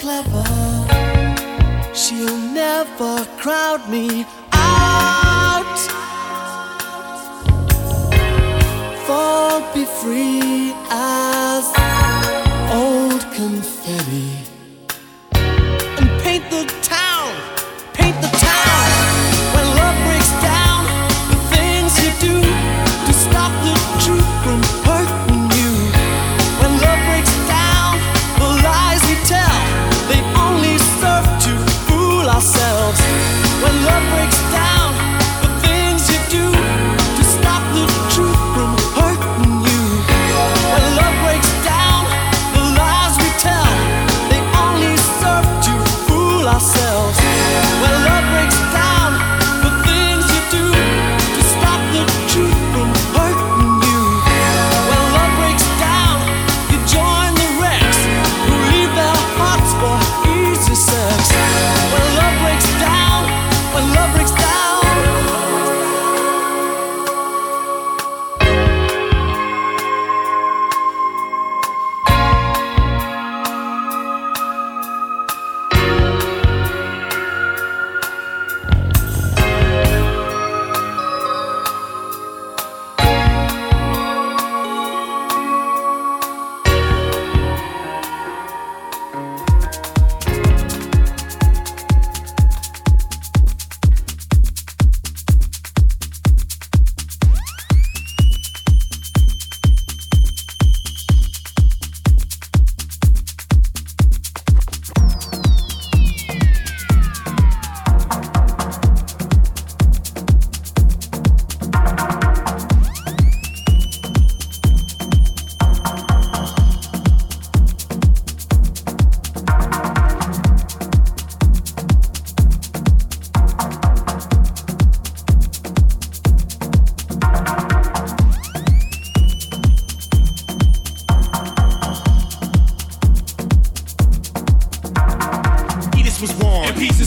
clever. She'll never crowd me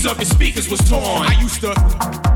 of his speakers was torn. I used to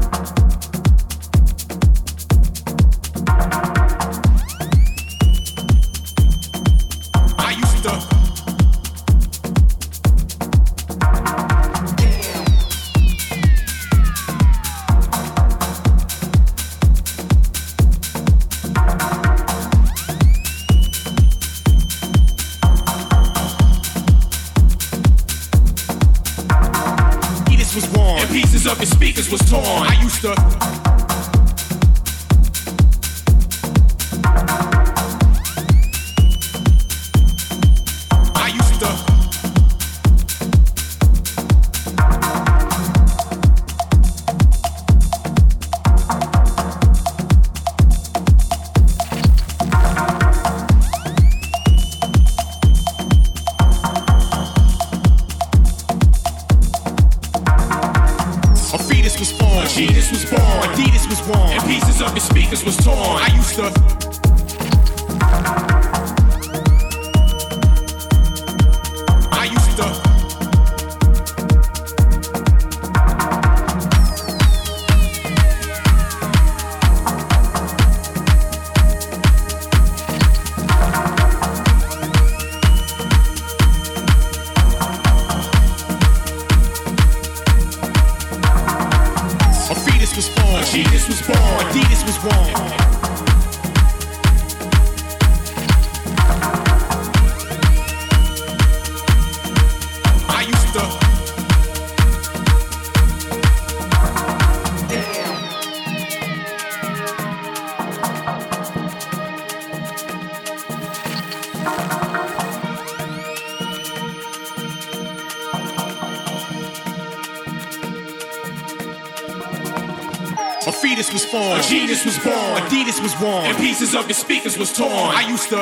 pieces of your speakers was torn. I used to.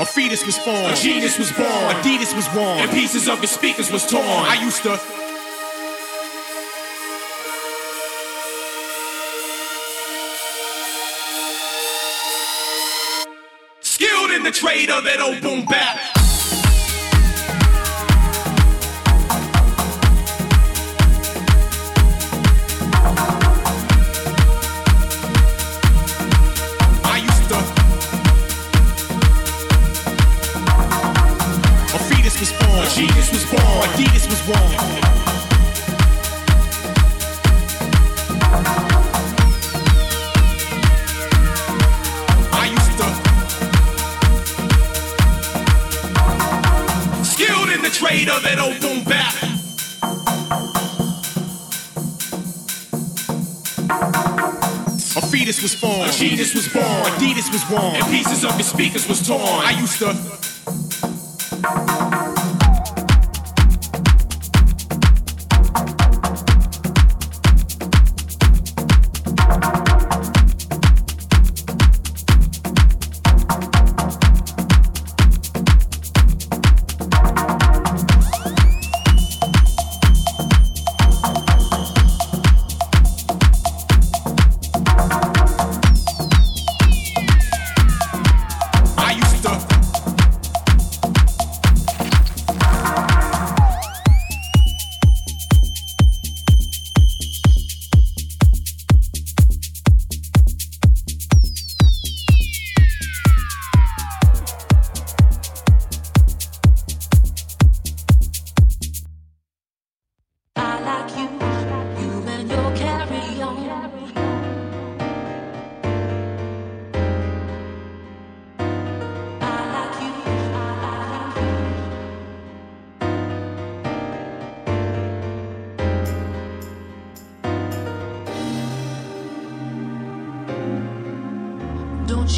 A fetus was born. A genius was born. Adidas was worn. And pieces of your speakers was torn. I used to. Skilled in the trade of oh, that old boom bap. genius was born. A fetus was born. Adidas was worn. And pieces of your speakers was torn. I used to.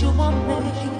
şu an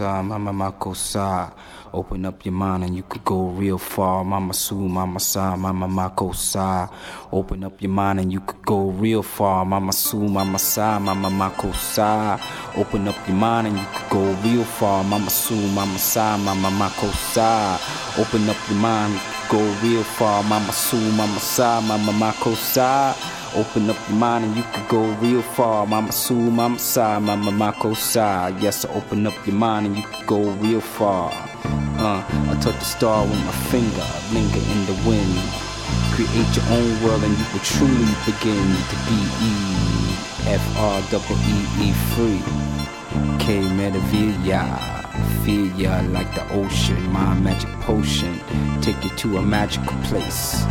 mama sa, mama makosa. Open up your mind and you could go real far. Mama su, mama sa, mama makosa. Open up your mind and you could go real far. Mama su, mama sa, mama makosa. Open up your mind and you could go real far. Mama su, mama sa, mama makosa. Open up your mind, go real far. Mama su, mama sa, mama makosa. Open up your mind and you could go real far. Mama Su, Mama Sa, Mama Mako Sa. Yes, I open up your mind and you could go real far. Uh, I touch the star with my finger, linger in the wind. Create your own world and you will truly begin to be E F R double E E free. K Metavilla. Feel ya like the ocean, my magic potion. Take you to a magical place.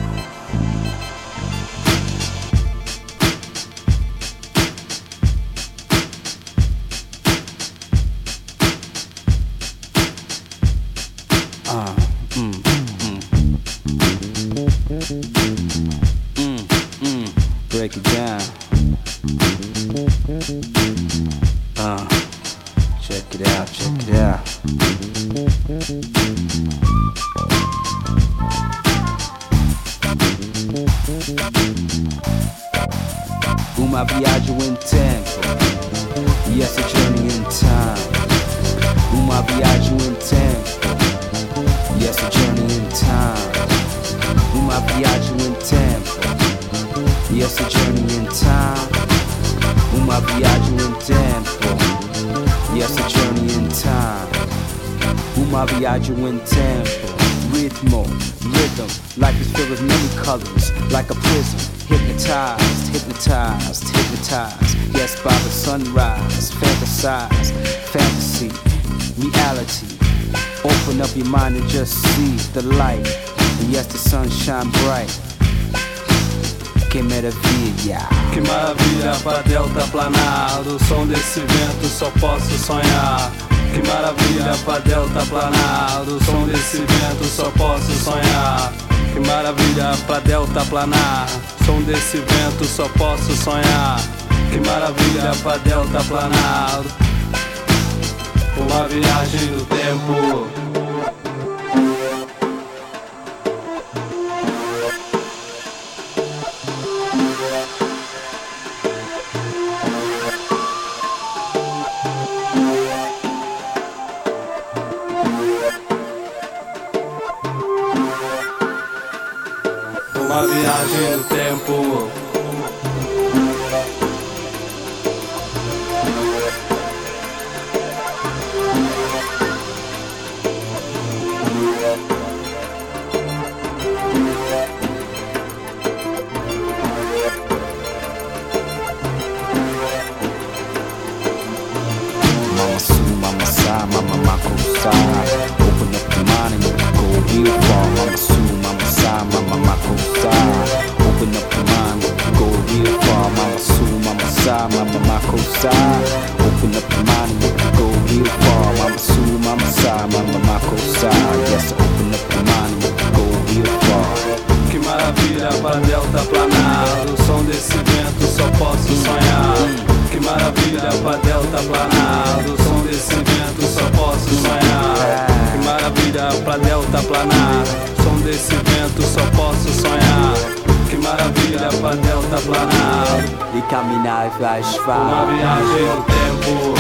Planar. Som desse vento só posso sonhar. Que maravilha pra Delta planar. Uma viagem no tempo. Uma viagem no tempo. Mama Su, Mama Sa, Mama Mako Sa. Open up your mind and go real far. Mama Sa. Open up your mind and you can go real far. Mama Su, Mama Mama. Yes, open up your mind and you can go real far. Que maravilha pra Delta planar. O som desse vento só posso sonhar. Que maravilha pra Delta planar. O som desse vento só posso sonhar. Que maravilha pra Delta planar. O som desse vento só posso sonhar. Maravilha pra Delta planar. E caminhar e faz Uma viagem no tempo.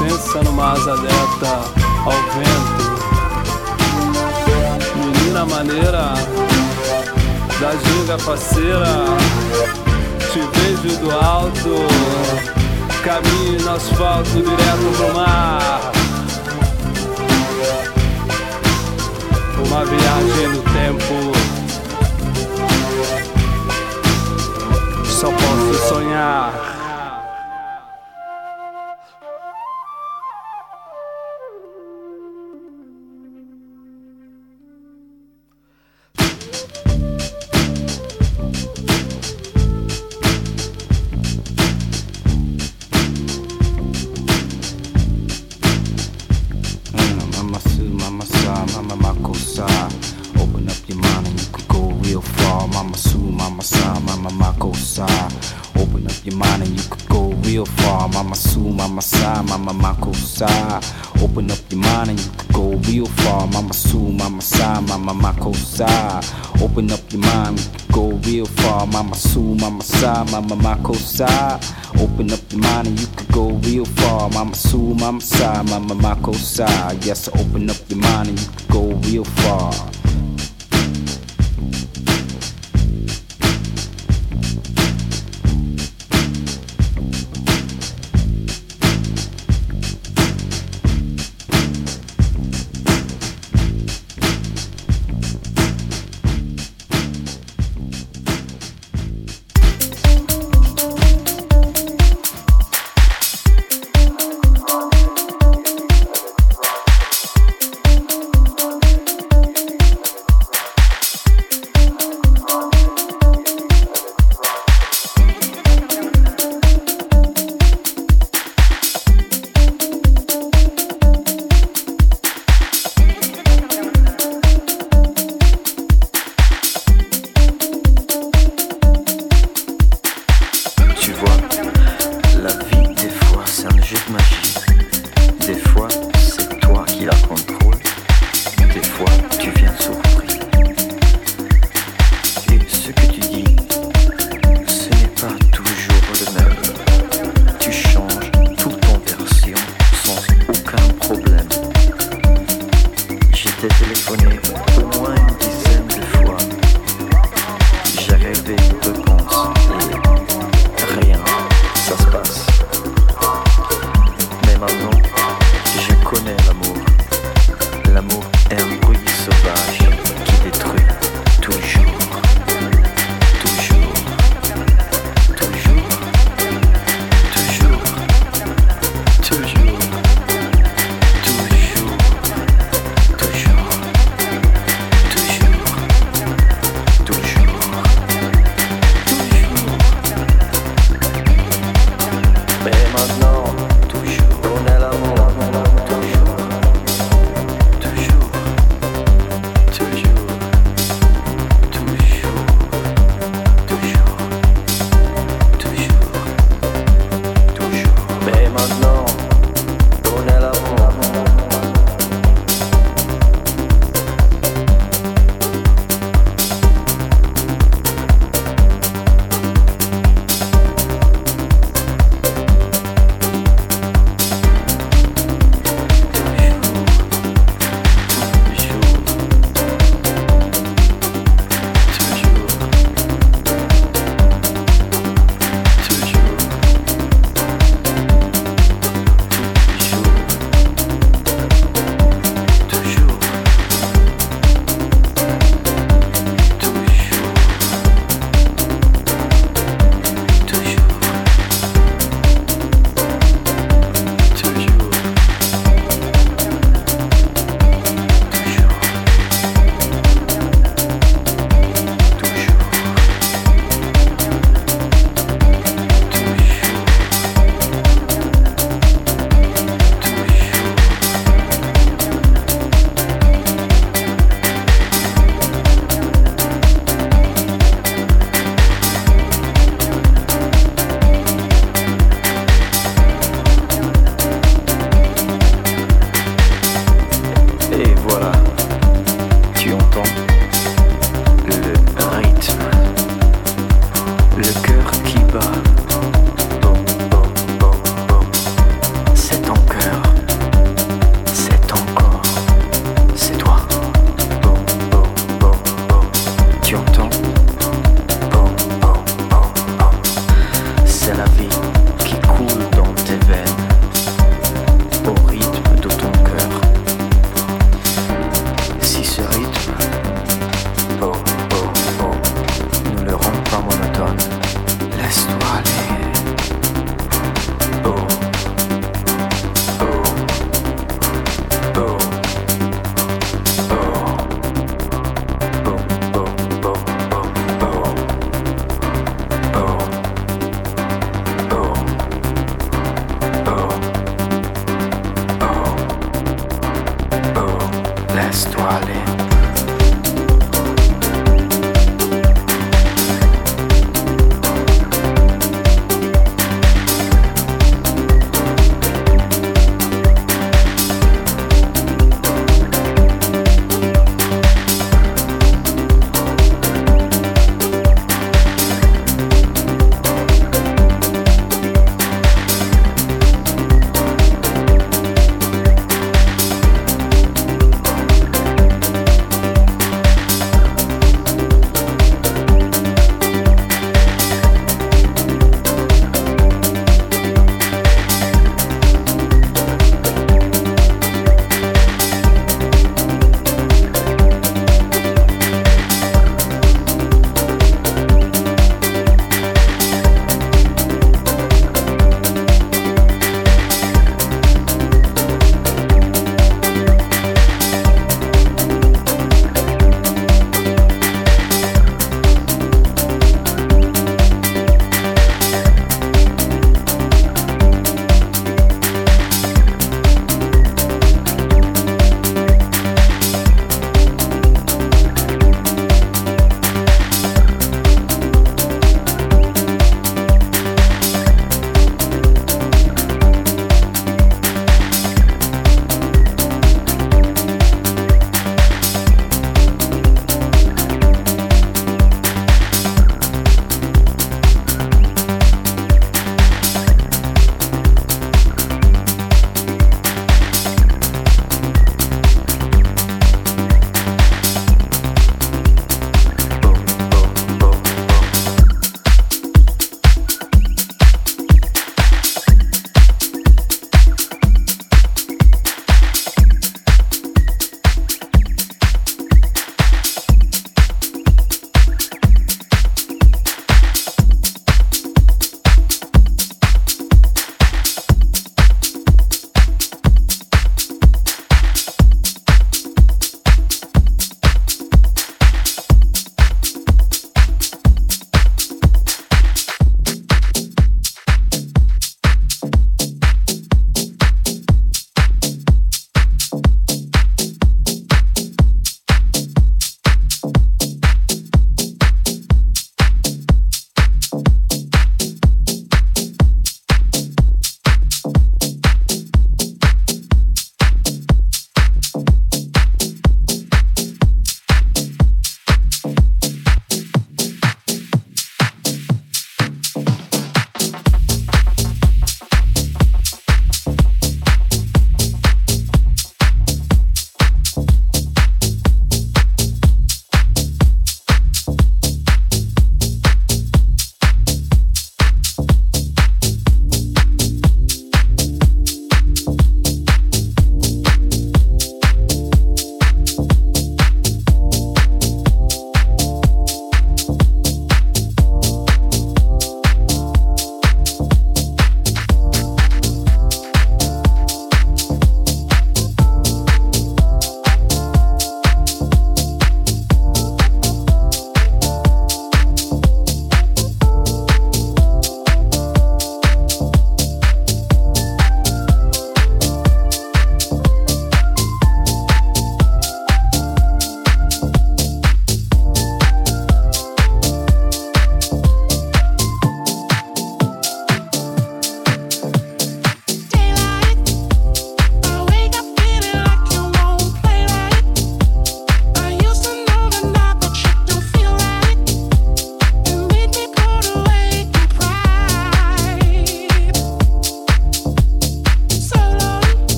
Pensa numa asa delta ao vento. Menina maneira, da ginga faceira. Te vejo do alto, caminho no asfalto direto pro mar. Uma viagem no tempo. Só posso sonhar. star, mama makosa. Open up your mind and you could go real far. Mama su, mama sa, mama makosa. Open up your mind and you could real far. Mama Su, Mama Sa, Mama Mako Sa. Open up your mind and you could go real far. Mama Su, Mama Sa, Mama Mako Sa. Open up your mind, you could go real far. Mama Su, Mama Mama Mako. Open up your mind and you could go real far. Mama Su, Mama Sa, Mama Mako Sa. Yes, open up your mind and you could go real far.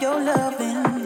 Come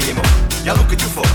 senza male ma con cose